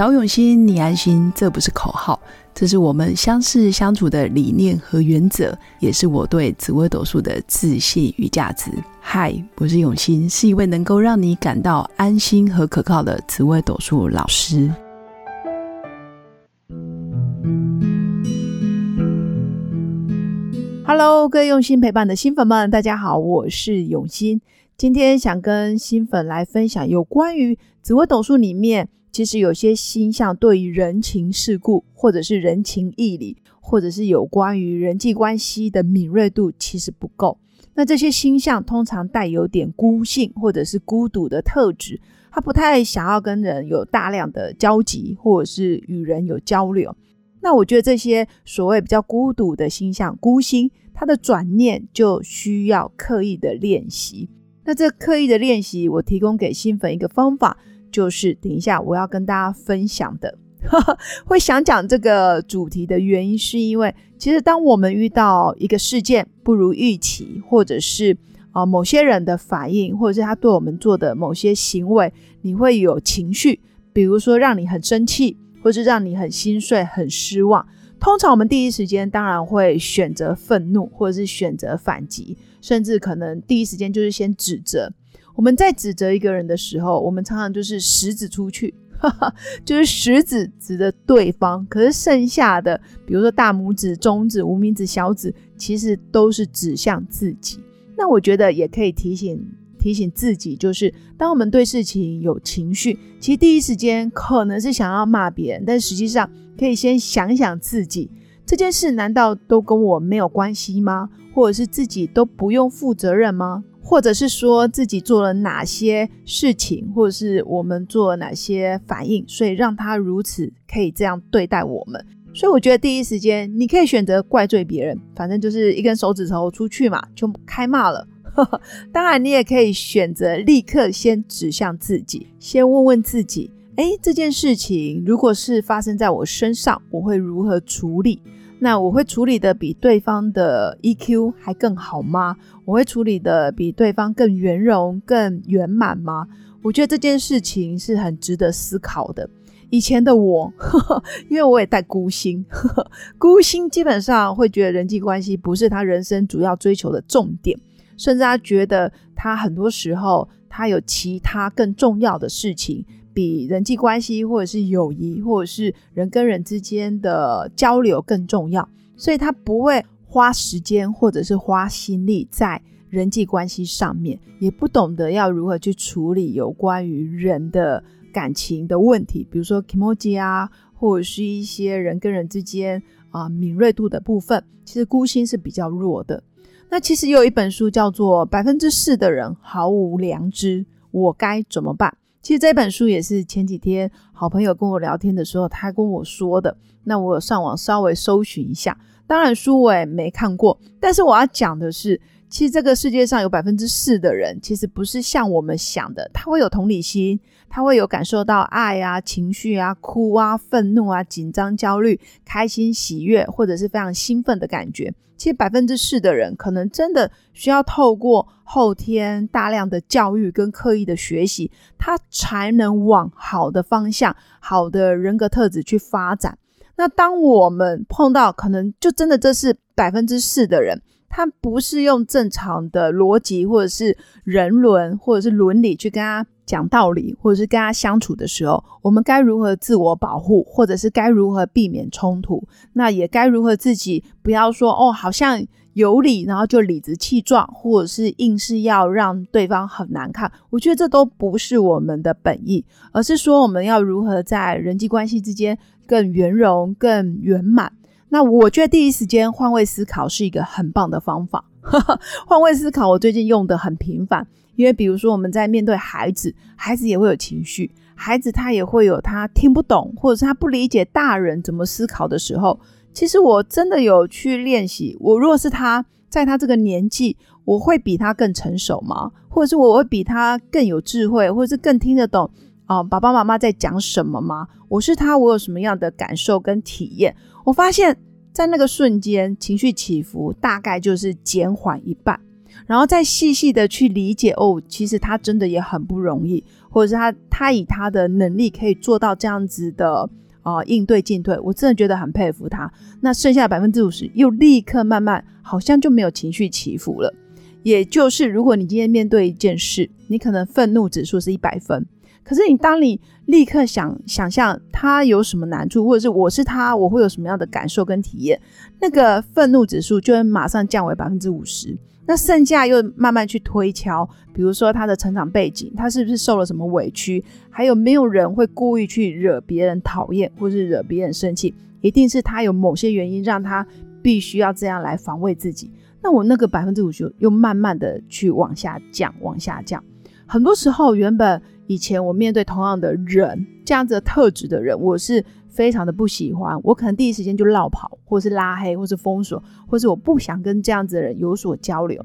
找永新，你安心，这不是口号，这是我们相识相处的理念和原则，也是我对紫微斗数的自信与价值。嗨，我是永新，是一位能够让你感到安心和可靠的紫微斗数老师。Hello，各位用心陪伴的新粉们，大家好，我是永新。今天想跟新粉来分享有关于紫微斗数里面。其实有些星象对于人情世故，或者是人情义理，或者是有关于人际关系的敏锐度，其实不够。那这些星象通常带有点孤性或者是孤独的特质，他不太想要跟人有大量的交集，或者是与人有交流。那我觉得这些所谓比较孤独的星象，孤星，它的转念就需要刻意的练习。那这刻意的练习，我提供给新粉一个方法。就是等一下我要跟大家分享的，会想讲这个主题的原因，是因为其实当我们遇到一个事件不如预期，或者是啊某些人的反应，或者是他对我们做的某些行为，你会有情绪，比如说让你很生气，或是让你很心碎、很失望。通常我们第一时间当然会选择愤怒，或者是选择反击，甚至可能第一时间就是先指责。我们在指责一个人的时候，我们常常就是食指出去，哈哈就是食指指的对方，可是剩下的，比如说大拇指、中指、无名指、小指，其实都是指向自己。那我觉得也可以提醒提醒自己，就是当我们对事情有情绪，其实第一时间可能是想要骂别人，但实际上可以先想想自己，这件事难道都跟我没有关系吗？或者是自己都不用负责任吗？或者是说自己做了哪些事情，或者是我们做了哪些反应，所以让他如此可以这样对待我们。所以我觉得第一时间你可以选择怪罪别人，反正就是一根手指头出去嘛，就开骂了。当然，你也可以选择立刻先指向自己，先问问自己：哎，这件事情如果是发生在我身上，我会如何处理？那我会处理的比对方的 EQ 还更好吗？我会处理的比对方更圆融、更圆满吗？我觉得这件事情是很值得思考的。以前的我，因为我也带孤星，孤星基本上会觉得人际关系不是他人生主要追求的重点，甚至他觉得他很多时候他有其他更重要的事情。比人际关系，或者是友谊，或者是人跟人之间的交流更重要，所以他不会花时间或者是花心力在人际关系上面，也不懂得要如何去处理有关于人的感情的问题，比如说 emoji 啊，或者是一些人跟人之间啊敏锐度的部分，其实孤心是比较弱的。那其实有一本书叫做《百分之四的人毫无良知》，我该怎么办？其实这本书也是前几天好朋友跟我聊天的时候，他跟我说的。那我有上网稍微搜寻一下，当然书我也没看过。但是我要讲的是，其实这个世界上有百分之四的人，其实不是像我们想的，他会有同理心，他会有感受到爱啊、情绪啊、哭啊、愤怒啊、紧张、焦虑、开心、喜悦，或者是非常兴奋的感觉。其实百分之四的人，可能真的需要透过后天大量的教育跟刻意的学习，他才能往好的方向、好的人格特质去发展。那当我们碰到可能就真的这是百分之四的人，他不是用正常的逻辑或者是人伦或者是伦理去跟他。讲道理，或者是跟他相处的时候，我们该如何自我保护，或者是该如何避免冲突？那也该如何自己不要说哦，好像有理，然后就理直气壮，或者是硬是要让对方很难看。我觉得这都不是我们的本意，而是说我们要如何在人际关系之间更圆融、更圆满。那我觉得第一时间换位思考是一个很棒的方法。换位思考，我最近用的很频繁。因为比如说我们在面对孩子，孩子也会有情绪，孩子他也会有他听不懂或者是他不理解大人怎么思考的时候，其实我真的有去练习。我如果是他在他这个年纪，我会比他更成熟吗？或者是我会比他更有智慧，或者是更听得懂啊爸爸妈妈在讲什么吗？我是他，我有什么样的感受跟体验？我发现，在那个瞬间情绪起伏大概就是减缓一半。然后再细细的去理解哦，其实他真的也很不容易，或者是他他以他的能力可以做到这样子的啊应对进退，我真的觉得很佩服他。那剩下百分之五十又立刻慢慢好像就没有情绪起伏了。也就是如果你今天面对一件事，你可能愤怒指数是一百分。可是你当你立刻想想象他有什么难处，或者是我是他，我会有什么样的感受跟体验，那个愤怒指数就会马上降为百分之五十。那剩下又慢慢去推敲，比如说他的成长背景，他是不是受了什么委屈，还有没有人会故意去惹别人讨厌，或是惹别人生气，一定是他有某些原因让他必须要这样来防卫自己。那我那个百分之五十又慢慢的去往下降，往下降。很多时候原本。以前我面对同样的人，这样子的特质的人，我是非常的不喜欢。我可能第一时间就绕跑，或是拉黑，或是封锁，或是我不想跟这样子的人有所交流。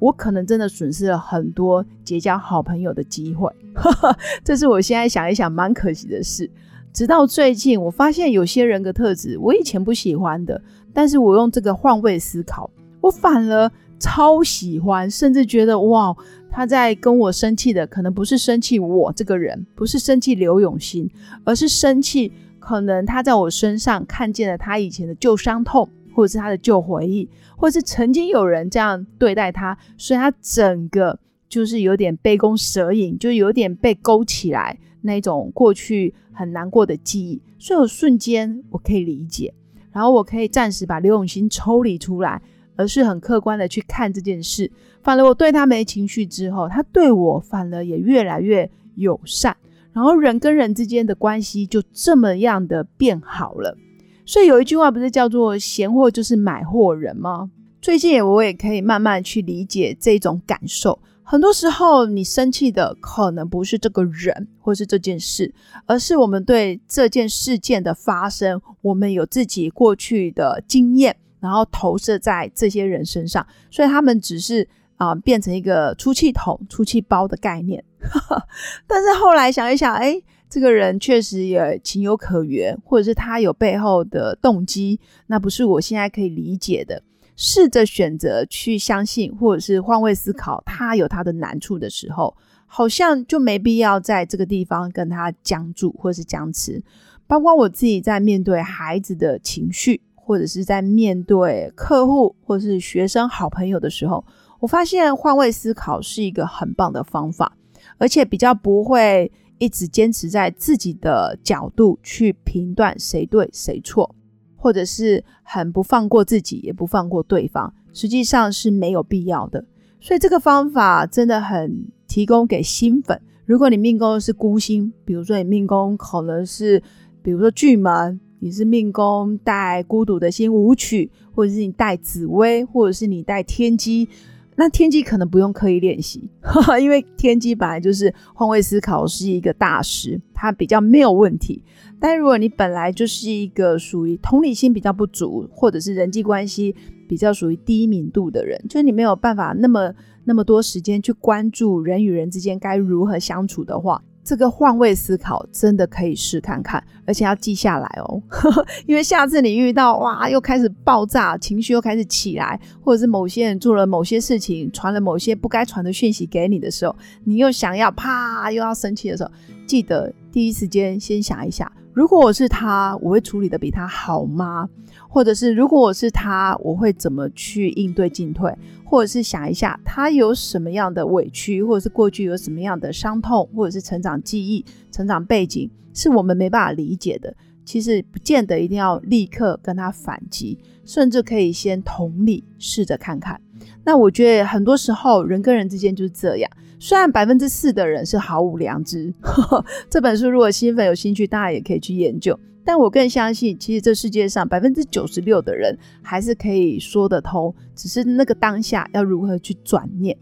我可能真的损失了很多结交好朋友的机会，这是我现在想一想蛮可惜的事。直到最近，我发现有些人格特质我以前不喜欢的，但是我用这个换位思考，我反而超喜欢，甚至觉得哇。他在跟我生气的，可能不是生气我这个人，不是生气刘永新，而是生气可能他在我身上看见了他以前的旧伤痛，或者是他的旧回忆，或者是曾经有人这样对待他，所以他整个就是有点杯弓蛇影，就有点被勾起来那种过去很难过的记忆，所以我瞬间我可以理解，然后我可以暂时把刘永新抽离出来。而是很客观的去看这件事，反而我对他没情绪之后，他对我反而也越来越友善，然后人跟人之间的关系就这么样的变好了。所以有一句话不是叫做“闲货就是买货人”吗？最近我也可以慢慢去理解这种感受。很多时候你生气的可能不是这个人或是这件事，而是我们对这件事件的发生，我们有自己过去的经验。然后投射在这些人身上，所以他们只是啊变成一个出气筒、出气包的概念。但是后来想一想，哎，这个人确实也情有可原，或者是他有背后的动机，那不是我现在可以理解的。试着选择去相信，或者是换位思考，他有他的难处的时候，好像就没必要在这个地方跟他僵住，或是僵持。包括我自己在面对孩子的情绪。或者是在面对客户或是学生好朋友的时候，我发现换位思考是一个很棒的方法，而且比较不会一直坚持在自己的角度去评断谁对谁错，或者是很不放过自己，也不放过对方，实际上是没有必要的。所以这个方法真的很提供给新粉。如果你命宫是孤星，比如说你命宫可能是，比如说巨门。你是命宫带孤独的心舞曲，或者是你带紫薇，或者是你带天机，那天机可能不用刻意练习，因为天机本来就是换位思考是一个大师，他比较没有问题。但如果你本来就是一个属于同理心比较不足，或者是人际关系比较属于低敏度的人，就是你没有办法那么那么多时间去关注人与人之间该如何相处的话。这个换位思考真的可以试看看，而且要记下来哦，因为下次你遇到哇，又开始爆炸，情绪又开始起来，或者是某些人做了某些事情，传了某些不该传的讯息给你的时候，你又想要啪又要生气的时候，记得第一时间先想一下，如果我是他，我会处理的比他好吗？或者是如果我是他，我会怎么去应对进退？或者是想一下他有什么样的委屈，或者是过去有什么样的伤痛，或者是成长记忆、成长背景是我们没办法理解的。其实不见得一定要立刻跟他反击，甚至可以先同理，试着看看。那我觉得很多时候人跟人之间就是这样。虽然百分之四的人是毫无良知，这本书如果新粉有兴趣，大家也可以去研究。但我更相信，其实这世界上百分之九十六的人还是可以说得通，只是那个当下要如何去转念。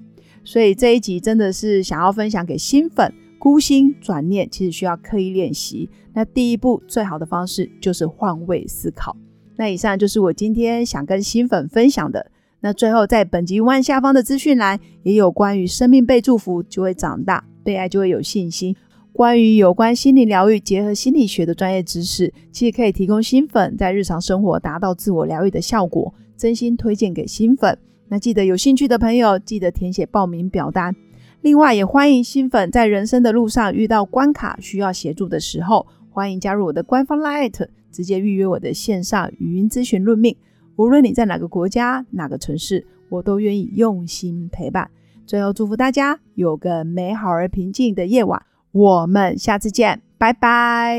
所以这一集真的是想要分享给新粉，孤心转念其实需要刻意练习。那第一步最好的方式就是换位思考。那以上就是我今天想跟新粉分享的。那最后在本集文案下方的资讯栏也有关于生命被祝福就会长大，被爱就会有信心。关于有关心理疗愈结合心理学的专业知识，其实可以提供新粉在日常生活达到自我疗愈的效果，真心推荐给新粉。那记得有兴趣的朋友，记得填写报名表单。另外，也欢迎新粉在人生的路上遇到关卡需要协助的时候，欢迎加入我的官方 Light，直接预约我的线上语音咨询论命。无论你在哪个国家、哪个城市，我都愿意用心陪伴。最后，祝福大家有个美好而平静的夜晚。我们下次见，拜拜。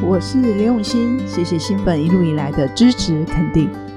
我是刘永新，谢谢新粉一路以来的支持肯定。